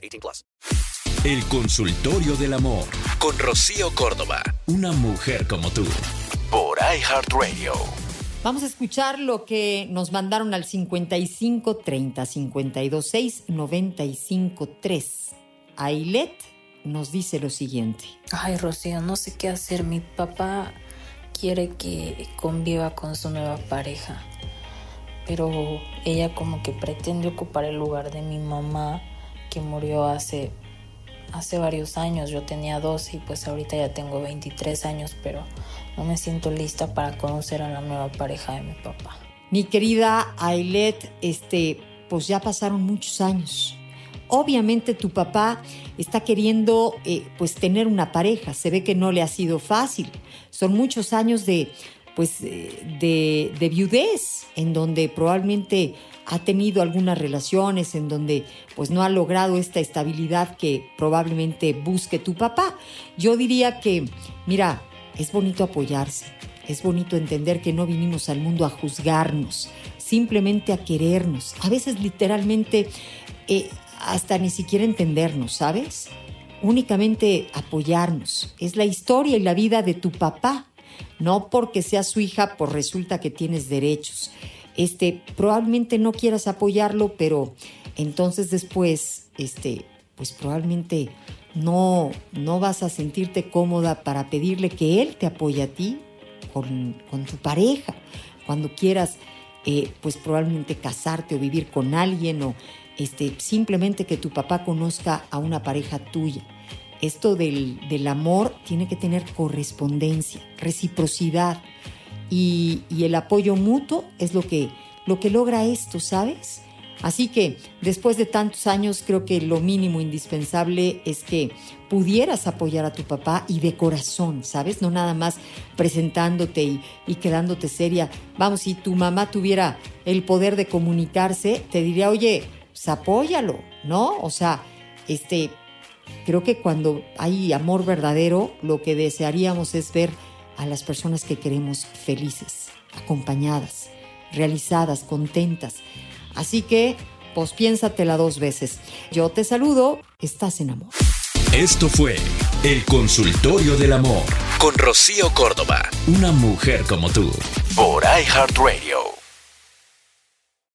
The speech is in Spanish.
18 plus. El consultorio del amor con Rocío Córdoba. Una mujer como tú. Por iHeartRadio. Vamos a escuchar lo que nos mandaron al 55 30 52 6 95 3. Ailet nos dice lo siguiente. Ay, Rocío, no sé qué hacer. Mi papá quiere que conviva con su nueva pareja, pero ella como que pretende ocupar el lugar de mi mamá que murió hace hace varios años. Yo tenía 12 y pues ahorita ya tengo 23 años, pero no me siento lista para conocer a la nueva pareja de mi papá. Mi querida Ailet, este, pues ya pasaron muchos años. Obviamente tu papá está queriendo eh, pues tener una pareja. Se ve que no le ha sido fácil. Son muchos años de pues eh, de, de viudez en donde probablemente ha tenido algunas relaciones en donde pues no ha logrado esta estabilidad que probablemente busque tu papá. Yo diría que, mira, es bonito apoyarse, es bonito entender que no vinimos al mundo a juzgarnos, simplemente a querernos, a veces literalmente eh, hasta ni siquiera entendernos, ¿sabes? Únicamente apoyarnos. Es la historia y la vida de tu papá. No porque sea su hija, pues resulta que tienes derechos. Este, probablemente no quieras apoyarlo, pero entonces después, este, pues probablemente no, no vas a sentirte cómoda para pedirle que él te apoye a ti con, tu pareja. Cuando quieras, eh, pues probablemente casarte o vivir con alguien o este, simplemente que tu papá conozca a una pareja tuya. Esto del amor tiene que tener correspondencia, reciprocidad y, el apoyo mutuo es lo que, lo que logra esto, ¿sabes? Así que después de tantos años creo que lo mínimo indispensable es que pudieras apoyar a tu papá y de corazón, ¿sabes? No nada más presentándote y, y quedándote seria. Vamos, si tu mamá tuviera el poder de comunicarse, te diría, oye, pues apóyalo, ¿no? O sea, este, creo que cuando hay amor verdadero, lo que desearíamos es ver a las personas que queremos felices, acompañadas, realizadas, contentas. Así que, pues piénsatela dos veces. Yo te saludo, estás en amor. Esto fue El Consultorio del Amor con Rocío Córdoba, una mujer como tú, por iHeartRadio.